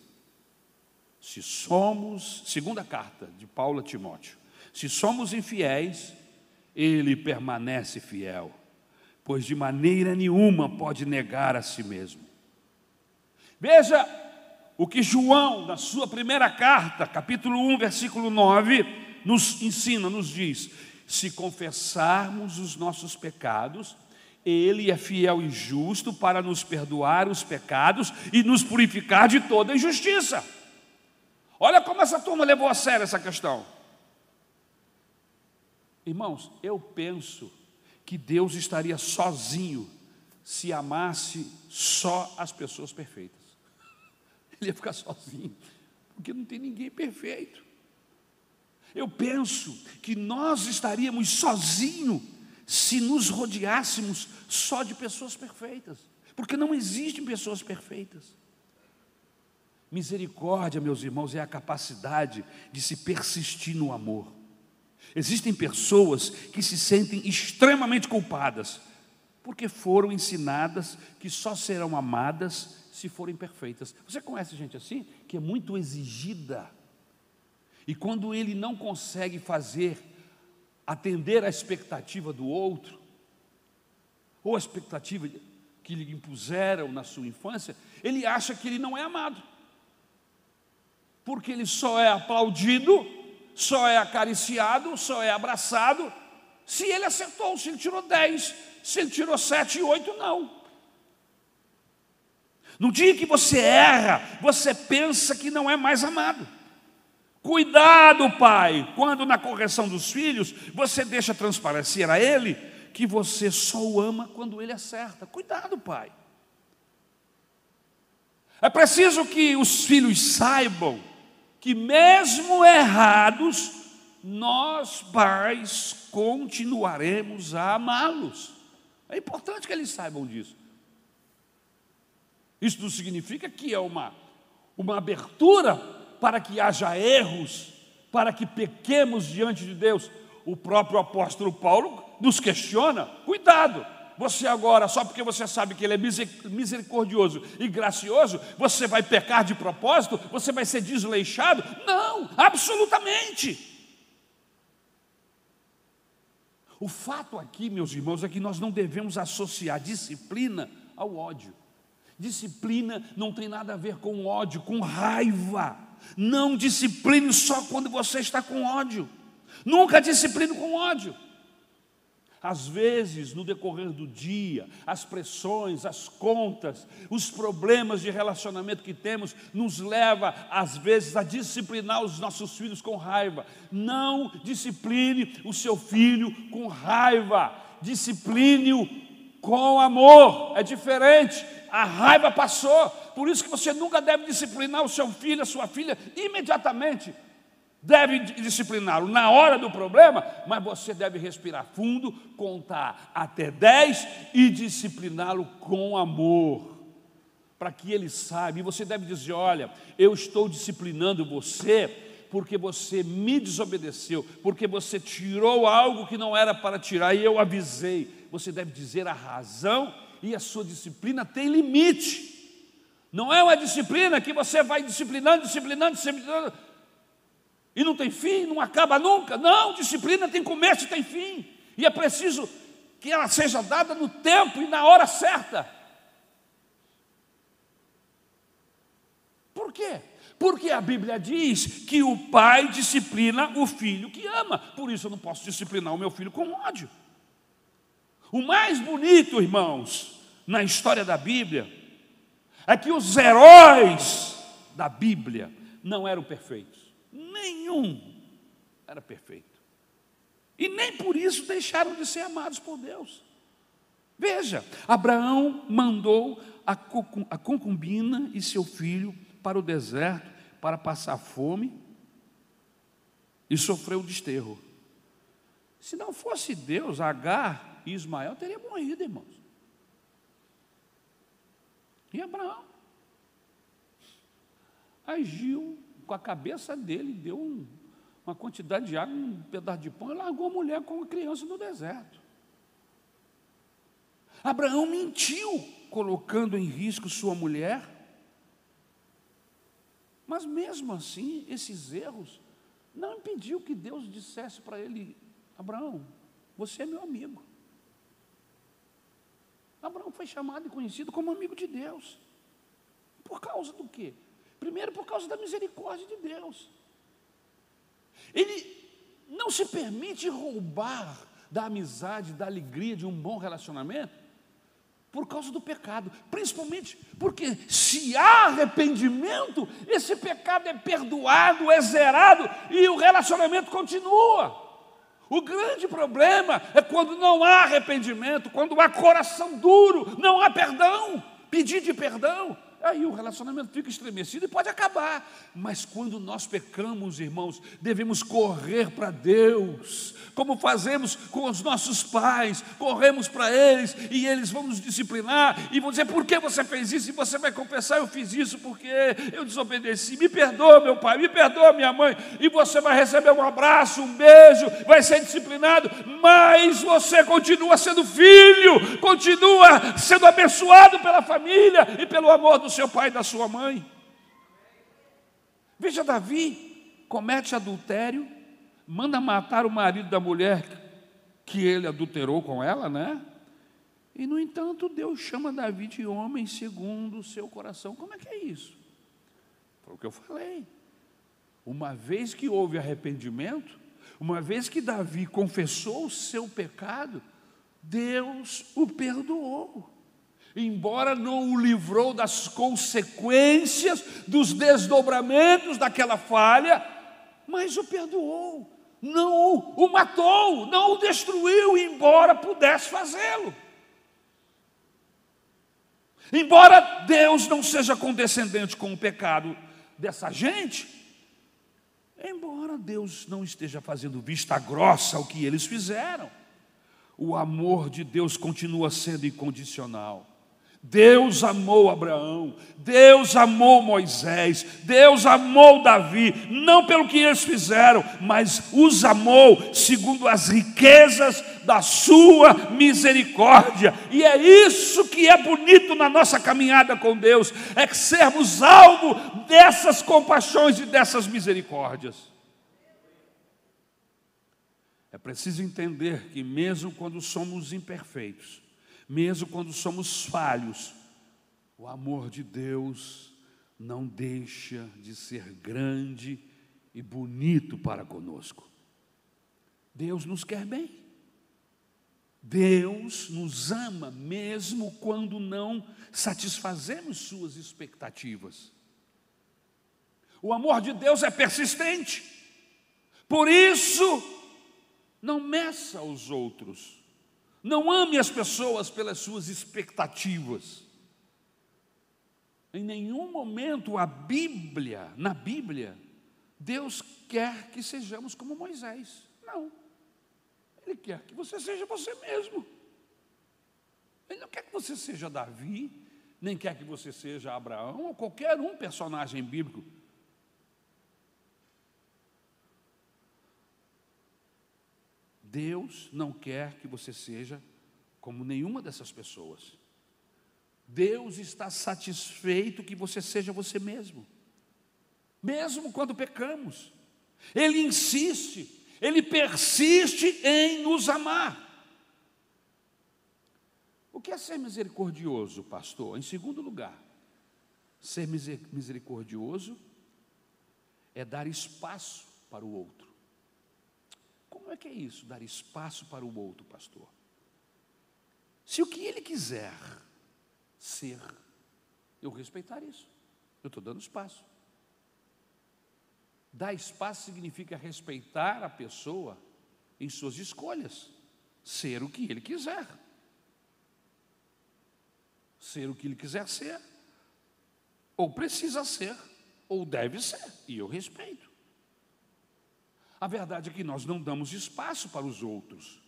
S1: Se somos, segunda carta de Paulo a Timóteo, se somos infiéis, ele permanece fiel, pois de maneira nenhuma pode negar a si mesmo. Veja o que João, na sua primeira carta, capítulo 1, versículo 9, nos ensina, nos diz: se confessarmos os nossos pecados, Ele é fiel e justo para nos perdoar os pecados e nos purificar de toda injustiça. Olha como essa turma levou a sério essa questão. Irmãos, eu penso que Deus estaria sozinho se amasse só as pessoas perfeitas. Ele ia ficar sozinho, porque não tem ninguém perfeito. Eu penso que nós estaríamos sozinhos se nos rodeássemos só de pessoas perfeitas, porque não existem pessoas perfeitas. Misericórdia, meus irmãos, é a capacidade de se persistir no amor. Existem pessoas que se sentem extremamente culpadas, porque foram ensinadas que só serão amadas se forem perfeitas. Você conhece gente assim? Que é muito exigida. E quando ele não consegue fazer, atender a expectativa do outro, ou a expectativa que lhe impuseram na sua infância, ele acha que ele não é amado. Porque ele só é aplaudido, só é acariciado, só é abraçado, se ele acertou, se ele tirou 10, se ele tirou 7 e 8, não. No dia que você erra, você pensa que não é mais amado. Cuidado, pai, quando na correção dos filhos você deixa transparecer a ele que você só o ama quando ele acerta. Cuidado, pai. É preciso que os filhos saibam que, mesmo errados, nós, pais, continuaremos a amá-los. É importante que eles saibam disso. Isso não significa que é uma, uma abertura para que haja erros, para que pequemos diante de Deus. O próprio apóstolo Paulo nos questiona: cuidado, você agora, só porque você sabe que Ele é misericordioso e gracioso, você vai pecar de propósito, você vai ser desleixado? Não, absolutamente. O fato aqui, meus irmãos, é que nós não devemos associar disciplina ao ódio. Disciplina não tem nada a ver com ódio, com raiva. Não discipline só quando você está com ódio. Nunca discipline com ódio. Às vezes, no decorrer do dia, as pressões, as contas, os problemas de relacionamento que temos, nos leva, às vezes, a disciplinar os nossos filhos com raiva. Não discipline o seu filho com raiva, discipline-o com amor, é diferente. A raiva passou, por isso que você nunca deve disciplinar o seu filho, a sua filha, imediatamente. Deve discipliná-lo na hora do problema, mas você deve respirar fundo, contar até 10 e discipliná-lo com amor, para que ele saiba. E você deve dizer: Olha, eu estou disciplinando você porque você me desobedeceu, porque você tirou algo que não era para tirar e eu avisei. Você deve dizer a razão e a sua disciplina tem limite. Não é uma disciplina que você vai disciplinando, disciplinando, disciplinando, e não tem fim, não acaba nunca. Não, disciplina tem começo e tem fim. E é preciso que ela seja dada no tempo e na hora certa. Por quê? Porque a Bíblia diz que o pai disciplina o filho que ama. Por isso eu não posso disciplinar o meu filho com ódio. O mais bonito, irmãos, na história da Bíblia, é que os heróis da Bíblia não eram perfeitos. Nenhum era perfeito. E nem por isso deixaram de ser amados por Deus. Veja, Abraão mandou a concubina e seu filho para o deserto para passar fome e sofrer o desterro. Se não fosse Deus, Agar e Ismael teriam morrido, irmãos. E Abraão agiu com a cabeça dele, deu um, uma quantidade de água, um pedaço de pão e largou a mulher com a criança no deserto. Abraão mentiu, colocando em risco sua mulher mas mesmo assim, esses erros não impediu que Deus dissesse para ele: Abraão, você é meu amigo. Abraão foi chamado e conhecido como amigo de Deus. Por causa do quê? Primeiro, por causa da misericórdia de Deus. Ele não se permite roubar da amizade, da alegria de um bom relacionamento por causa do pecado, principalmente porque se há arrependimento, esse pecado é perdoado, é zerado e o relacionamento continua. O grande problema é quando não há arrependimento, quando há coração duro, não há perdão, pedir de perdão. Aí o relacionamento fica estremecido e pode acabar. Mas quando nós pecamos, irmãos, devemos correr para Deus, como fazemos com os nossos pais, corremos para eles e eles vão nos disciplinar e vão dizer: por que você fez isso? E você vai confessar: eu fiz isso porque eu desobedeci. Me perdoa, meu pai, me perdoa, minha mãe. E você vai receber um abraço, um beijo, vai ser disciplinado, mas você continua sendo filho, continua sendo abençoado pela família e pelo amor do seu pai e da sua mãe. Veja, Davi comete adultério, manda matar o marido da mulher que ele adulterou com ela, né? E, no entanto, Deus chama Davi de homem segundo o seu coração. Como é que é isso? Foi o que eu falei. Uma vez que houve arrependimento, uma vez que Davi confessou o seu pecado, Deus o perdoou embora não o livrou das consequências, dos desdobramentos daquela falha, mas o perdoou, não o matou, não o destruiu, embora pudesse fazê-lo. Embora Deus não seja condescendente com o pecado dessa gente, embora Deus não esteja fazendo vista grossa ao que eles fizeram, o amor de Deus continua sendo incondicional. Deus amou Abraão, Deus amou Moisés, Deus amou Davi, não pelo que eles fizeram, mas os amou segundo as riquezas da sua misericórdia. E é isso que é bonito na nossa caminhada com Deus, é que sermos alvo dessas compaixões e dessas misericórdias. É preciso entender que mesmo quando somos imperfeitos, mesmo quando somos falhos, o amor de Deus não deixa de ser grande e bonito para conosco. Deus nos quer bem. Deus nos ama mesmo quando não satisfazemos suas expectativas. O amor de Deus é persistente. Por isso, não meça os outros não ame as pessoas pelas suas expectativas. Em nenhum momento a Bíblia, na Bíblia, Deus quer que sejamos como Moisés. Não. Ele quer que você seja você mesmo. Ele não quer que você seja Davi, nem quer que você seja Abraão ou qualquer um personagem bíblico. Deus não quer que você seja como nenhuma dessas pessoas. Deus está satisfeito que você seja você mesmo, mesmo quando pecamos. Ele insiste, ele persiste em nos amar. O que é ser misericordioso, pastor? Em segundo lugar, ser misericordioso é dar espaço para o outro. Como é que é isso, dar espaço para o outro, pastor? Se o que ele quiser ser, eu respeitar isso, eu estou dando espaço. Dar espaço significa respeitar a pessoa em suas escolhas, ser o que ele quiser. Ser o que ele quiser ser, ou precisa ser, ou deve ser, e eu respeito. A verdade é que nós não damos espaço para os outros,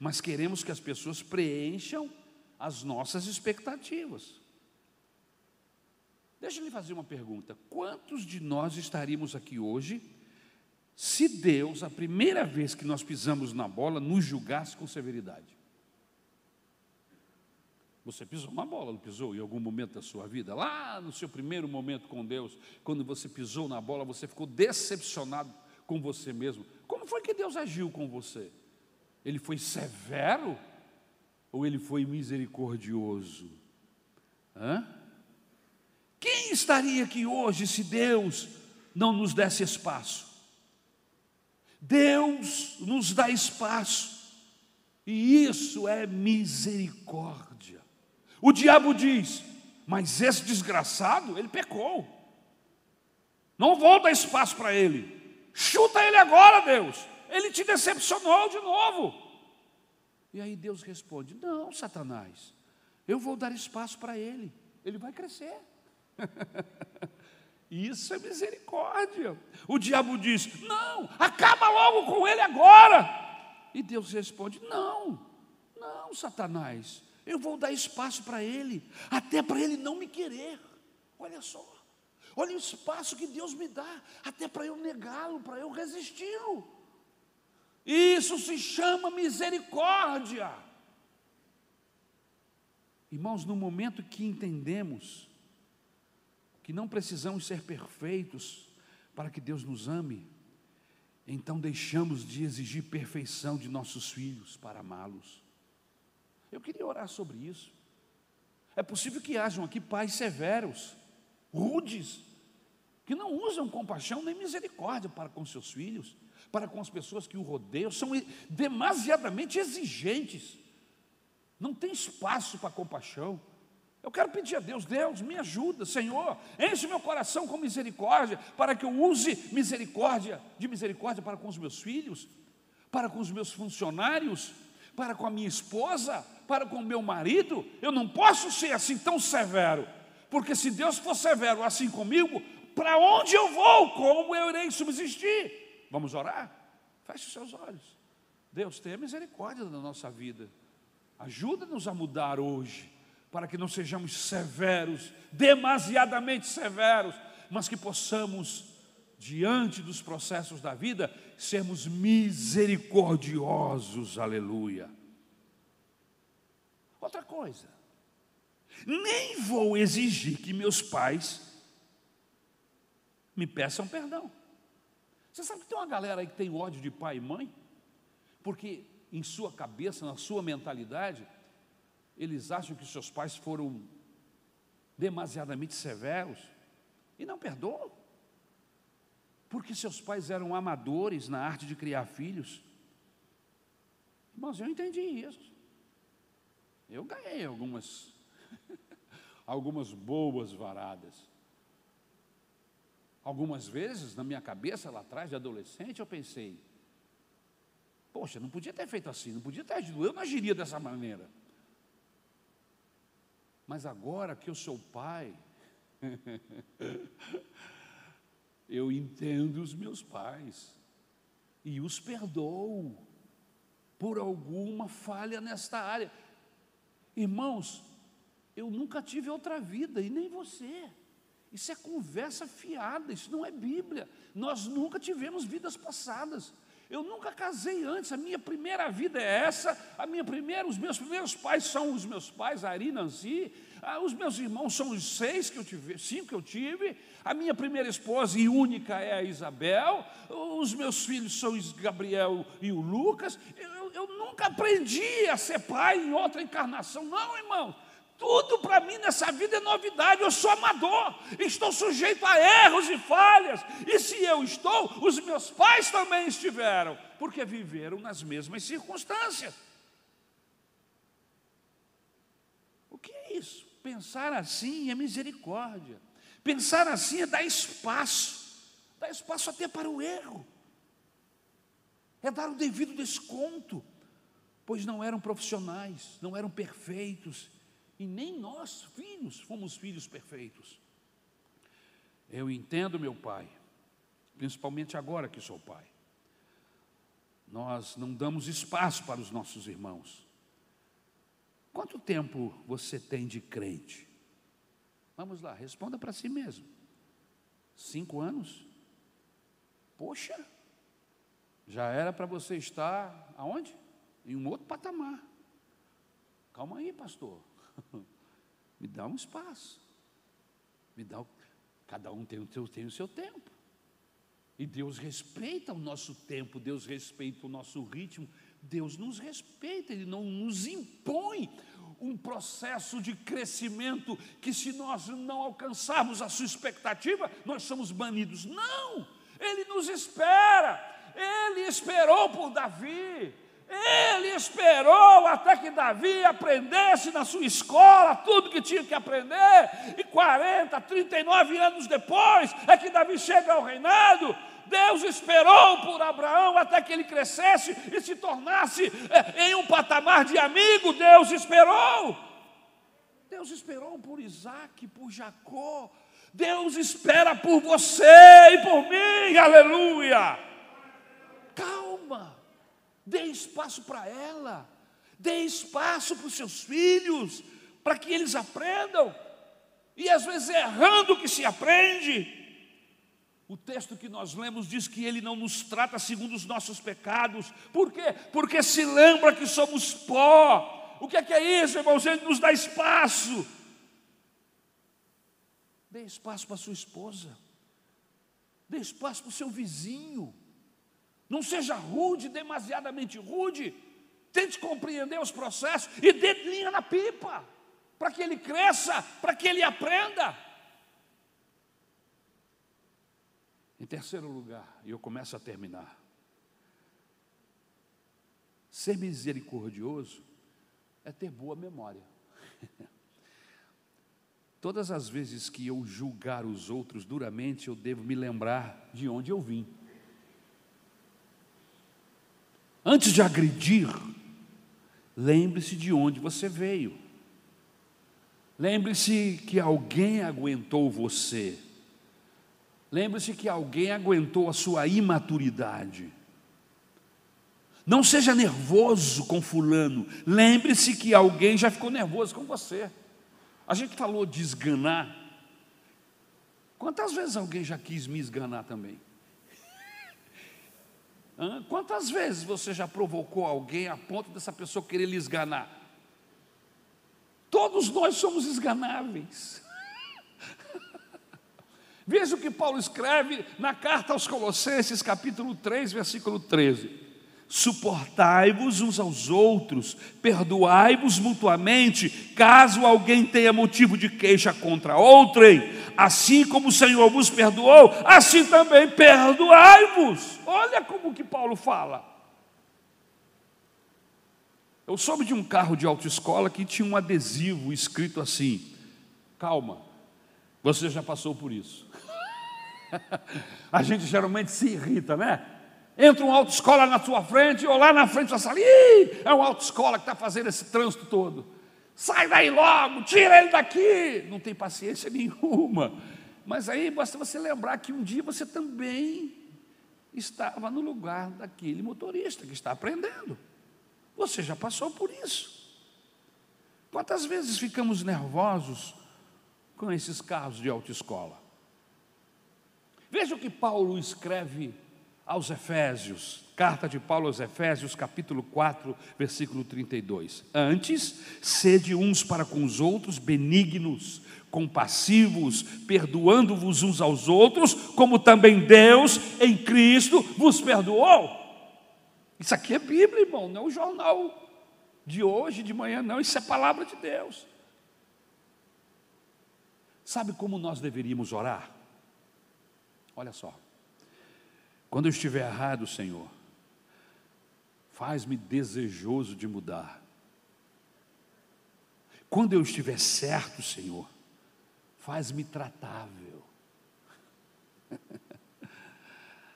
S1: mas queremos que as pessoas preencham as nossas expectativas. Deixa eu lhe fazer uma pergunta: quantos de nós estaríamos aqui hoje se Deus, a primeira vez que nós pisamos na bola, nos julgasse com severidade? Você pisou na bola, não pisou em algum momento da sua vida? Lá no seu primeiro momento com Deus, quando você pisou na bola, você ficou decepcionado com você mesmo. Como foi que Deus agiu com você? Ele foi severo ou ele foi misericordioso? Hã? Quem estaria aqui hoje se Deus não nos desse espaço? Deus nos dá espaço, e isso é misericórdia. O diabo diz: Mas esse desgraçado, ele pecou. Não vou dar espaço para ele. Chuta ele agora, Deus. Ele te decepcionou de novo. E aí Deus responde: Não, Satanás, eu vou dar espaço para ele. Ele vai crescer. Isso é misericórdia. O diabo diz: Não, acaba logo com ele agora. E Deus responde: Não, não, Satanás, eu vou dar espaço para ele, até para ele não me querer. Olha só, olha o espaço que Deus me dá, até para eu negá-lo, para eu resisti-lo. Isso se chama misericórdia. Irmãos, no momento que entendemos que não precisamos ser perfeitos para que Deus nos ame, então deixamos de exigir perfeição de nossos filhos para amá-los. Eu queria orar sobre isso. É possível que hajam aqui pais severos, rudes, que não usam compaixão nem misericórdia para com seus filhos, para com as pessoas que o rodeiam, são demasiadamente exigentes, não tem espaço para compaixão. Eu quero pedir a Deus, Deus, me ajuda, Senhor, enche meu coração com misericórdia, para que eu use misericórdia, de misericórdia para com os meus filhos, para com os meus funcionários, para com a minha esposa, para com o meu marido. Eu não posso ser assim tão severo, porque se Deus for severo assim comigo, para onde eu vou? Como eu irei subsistir? Vamos orar? Feche os seus olhos. Deus, tenha misericórdia da nossa vida. Ajuda-nos a mudar hoje para que não sejamos severos, demasiadamente severos, mas que possamos, diante dos processos da vida, sermos misericordiosos, aleluia. Outra coisa, nem vou exigir que meus pais me peçam perdão. Você sabe que tem uma galera aí que tem ódio de pai e mãe? Porque em sua cabeça, na sua mentalidade, eles acham que seus pais foram demasiadamente severos e não perdoam, porque seus pais eram amadores na arte de criar filhos. Mas eu entendi isso. Eu ganhei algumas, algumas boas varadas. Algumas vezes, na minha cabeça, lá atrás, de adolescente, eu pensei: poxa, não podia ter feito assim, não podia ter agido, eu não agiria dessa maneira. Mas agora que eu sou pai, eu entendo os meus pais e os perdoo por alguma falha nesta área. Irmãos, eu nunca tive outra vida e nem você. Isso é conversa fiada, isso não é Bíblia. Nós nunca tivemos vidas passadas. Eu nunca casei antes, a minha primeira vida é essa, a minha primeira, os meus primeiros pais são os meus pais, Ari, Nancy, ah, os meus irmãos são os seis que eu tive, cinco que eu tive, a minha primeira esposa e única é a Isabel, os meus filhos são o Gabriel e o Lucas. Eu, eu nunca aprendi a ser pai em outra encarnação, não, irmão. Tudo para mim nessa vida é novidade. Eu sou amador, estou sujeito a erros e falhas. E se eu estou, os meus pais também estiveram, porque viveram nas mesmas circunstâncias. O que é isso? Pensar assim é misericórdia. Pensar assim é dar espaço, dar espaço até para o erro, é dar o devido desconto, pois não eram profissionais, não eram perfeitos, e nem nós, filhos, fomos filhos perfeitos. Eu entendo, meu pai, principalmente agora que sou pai. Nós não damos espaço para os nossos irmãos. Quanto tempo você tem de crente? Vamos lá, responda para si mesmo. Cinco anos? Poxa, já era para você estar aonde? Em um outro patamar. Calma aí, pastor. Me dá um espaço. Me dá. Cada um tem o, seu, tem o seu tempo. E Deus respeita o nosso tempo, Deus respeita o nosso ritmo, Deus nos respeita, Ele não nos impõe um processo de crescimento que, se nós não alcançarmos a sua expectativa, nós somos banidos. Não! Ele nos espera, Ele esperou por Davi, ele esperou até que Davi aprendesse na sua escola tudo que tinha que aprender, e 40, 39 anos depois é que Davi chega ao reinado. Deus esperou por Abraão até que ele crescesse e se tornasse é, em um patamar de amigo. Deus esperou. Deus esperou por Isaac, por Jacó. Deus espera por você e por mim. Aleluia. Calma. Dê espaço para ela, dê espaço para os seus filhos, para que eles aprendam. E às vezes é errando que se aprende. O texto que nós lemos diz que ele não nos trata segundo os nossos pecados. Por quê? Porque se lembra que somos pó. O que é que é isso, irmãos? Ele nos dá espaço. Dê espaço para sua esposa. Dê espaço para o seu vizinho. Não seja rude, demasiadamente rude. Tente compreender os processos e dê linha na pipa, para que ele cresça, para que ele aprenda. Em terceiro lugar, e eu começo a terminar. Ser misericordioso é ter boa memória. Todas as vezes que eu julgar os outros duramente, eu devo me lembrar de onde eu vim. Antes de agredir, lembre-se de onde você veio. Lembre-se que alguém aguentou você. Lembre-se que alguém aguentou a sua imaturidade. Não seja nervoso com fulano. Lembre-se que alguém já ficou nervoso com você. A gente falou de esganar. Quantas vezes alguém já quis me esganar também? Quantas vezes você já provocou alguém a ponto dessa pessoa querer lhe esganar? Todos nós somos esganáveis. Veja o que Paulo escreve na carta aos Colossenses, capítulo 3, versículo 13. Suportai-vos uns aos outros, perdoai-vos mutuamente, caso alguém tenha motivo de queixa contra outrem, assim como o Senhor vos perdoou, assim também perdoai-vos. Olha como que Paulo fala. Eu soube de um carro de autoescola que tinha um adesivo escrito assim: calma, você já passou por isso. A gente geralmente se irrita, né? Entra uma autoescola na sua frente, ou lá na frente da sala, Ih, é uma autoescola que está fazendo esse trânsito todo. Sai daí logo, tira ele daqui. Não tem paciência nenhuma. Mas aí basta você lembrar que um dia você também estava no lugar daquele motorista que está aprendendo. Você já passou por isso. Quantas vezes ficamos nervosos com esses carros de autoescola? Veja o que Paulo escreve aos Efésios, carta de Paulo aos Efésios, capítulo 4, versículo 32. Antes, sede uns para com os outros benignos, compassivos, perdoando-vos uns aos outros, como também Deus em Cristo vos perdoou. Isso aqui é Bíblia, irmão, não é o jornal de hoje, de manhã, não, isso é palavra de Deus. Sabe como nós deveríamos orar? Olha só. Quando eu estiver errado, Senhor, faz-me desejoso de mudar. Quando eu estiver certo, Senhor, faz-me tratável.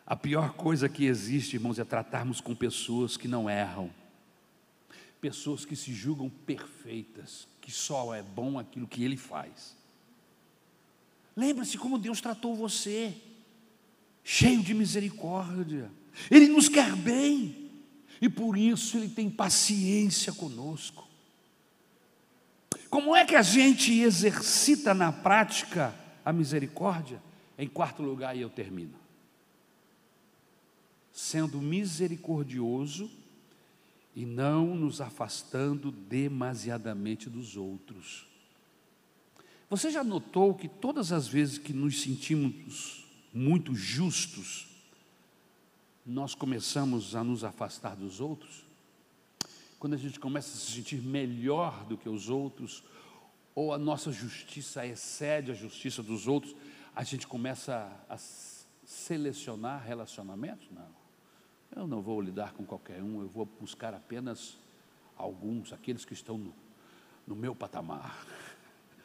S1: A pior coisa que existe, irmãos, é tratarmos com pessoas que não erram, pessoas que se julgam perfeitas, que só é bom aquilo que ele faz. Lembre-se como Deus tratou você, cheio de misericórdia, Ele nos quer bem, e por isso Ele tem paciência conosco. Como é que a gente exercita na prática a misericórdia? Em quarto lugar, e eu termino. Sendo misericordioso e não nos afastando demasiadamente dos outros. Você já notou que todas as vezes que nos sentimos muito justos, nós começamos a nos afastar dos outros? quando a gente começa a se sentir melhor do que os outros, ou a nossa justiça excede a justiça dos outros, a gente começa a selecionar relacionamentos? Não. Eu não vou lidar com qualquer um, eu vou buscar apenas alguns, aqueles que estão no, no meu patamar.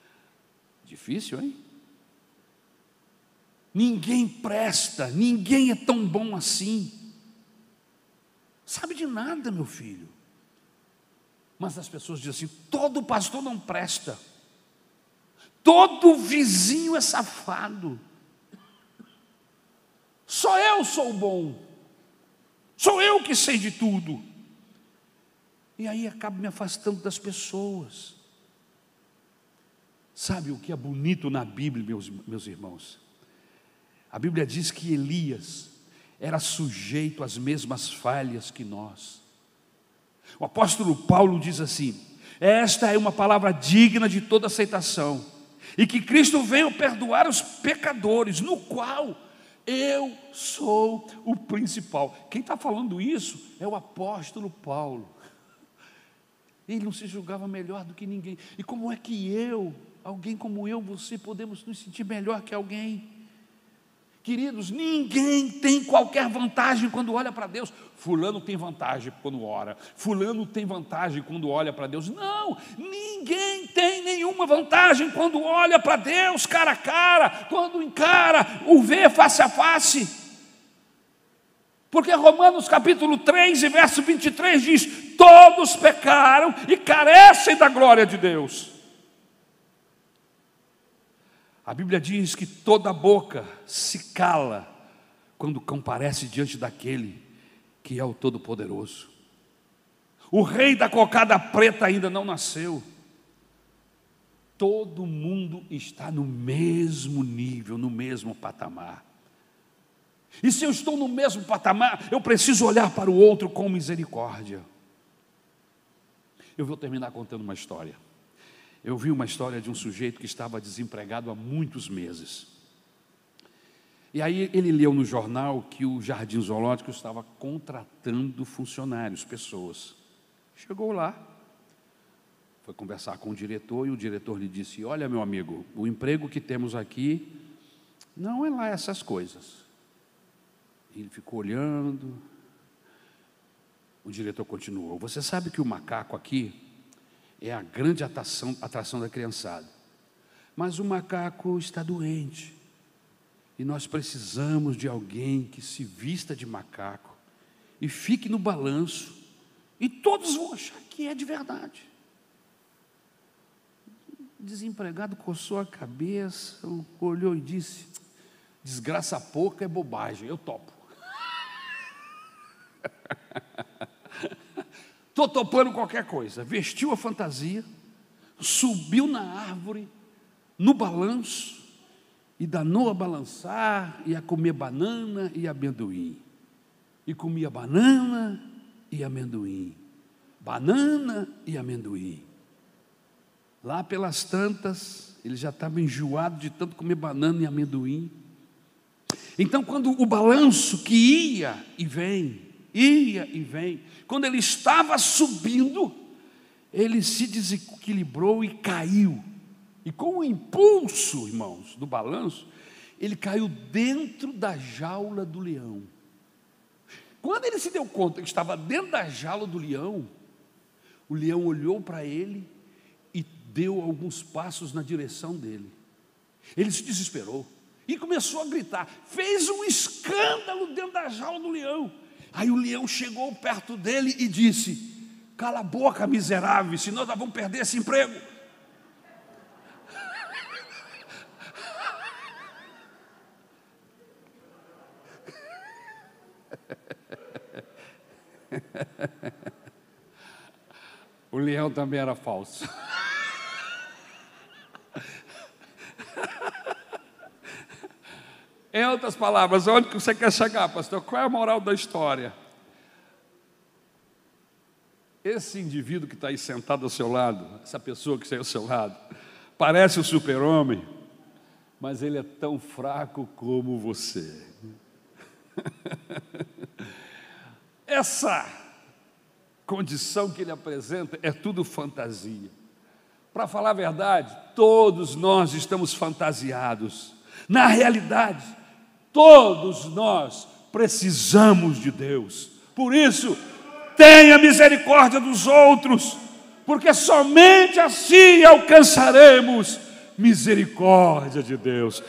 S1: Difícil, hein? Ninguém presta, ninguém é tão bom assim. Sabe de nada, meu filho. Mas as pessoas dizem assim: todo pastor não presta, todo vizinho é safado, só eu sou bom, sou eu que sei de tudo. E aí acabo me afastando das pessoas. Sabe o que é bonito na Bíblia, meus, meus irmãos? A Bíblia diz que Elias era sujeito às mesmas falhas que nós. O apóstolo Paulo diz assim: Esta é uma palavra digna de toda aceitação, e que Cristo veio perdoar os pecadores, no qual eu sou o principal. Quem está falando isso é o apóstolo Paulo. Ele não se julgava melhor do que ninguém. E como é que eu, alguém como eu, você, podemos nos sentir melhor que alguém? Queridos, ninguém tem qualquer vantagem quando olha para Deus. Fulano tem vantagem quando ora, Fulano tem vantagem quando olha para Deus. Não, ninguém tem nenhuma vantagem quando olha para Deus cara a cara, quando encara, o vê face a face. Porque Romanos capítulo 3 e verso 23 diz: Todos pecaram e carecem da glória de Deus. A Bíblia diz que toda boca se cala quando comparece diante daquele que é o Todo-Poderoso. O rei da cocada preta ainda não nasceu. Todo mundo está no mesmo nível, no mesmo patamar. E se eu estou no mesmo patamar, eu preciso olhar para o outro com misericórdia. Eu vou terminar contando uma história. Eu vi uma história de um sujeito que estava desempregado há muitos meses. E aí ele leu no jornal que o Jardim Zoológico estava contratando funcionários, pessoas. Chegou lá, foi conversar com o diretor e o diretor lhe disse: Olha, meu amigo, o emprego que temos aqui não é lá essas coisas. Ele ficou olhando. O diretor continuou: Você sabe que o macaco aqui é a grande atração, atração da criançada. Mas o macaco está doente. E nós precisamos de alguém que se vista de macaco e fique no balanço. E todos vão achar que é de verdade. Desempregado coçou a cabeça, olhou e disse: Desgraça pouca é bobagem, eu topo. Estou topando qualquer coisa. Vestiu a fantasia, subiu na árvore, no balanço, e danou a balançar, e a comer banana e amendoim. e comia banana e amendoim. Banana e amendoim. Lá pelas tantas, ele já estava enjoado de tanto comer banana e amendoim. Então, quando o balanço que ia e vem, ia e vem, quando ele estava subindo, ele se desequilibrou e caiu. E com o impulso, irmãos, do balanço, ele caiu dentro da jaula do leão. Quando ele se deu conta que estava dentro da jaula do leão, o leão olhou para ele e deu alguns passos na direção dele. Ele se desesperou e começou a gritar, fez um escândalo dentro da jaula do leão. Aí o leão chegou perto dele e disse: Cala a boca, miserável, senão nós vamos perder esse emprego. O leão também era falso. Em outras palavras, onde que você quer chegar, pastor? Qual é a moral da história? Esse indivíduo que está aí sentado ao seu lado, essa pessoa que está ao seu lado, parece o super-homem, mas ele é tão fraco como você. Essa condição que ele apresenta é tudo fantasia. Para falar a verdade, todos nós estamos fantasiados. Na realidade, Todos nós precisamos de Deus. Por isso, tenha misericórdia dos outros, porque somente assim alcançaremos misericórdia de Deus.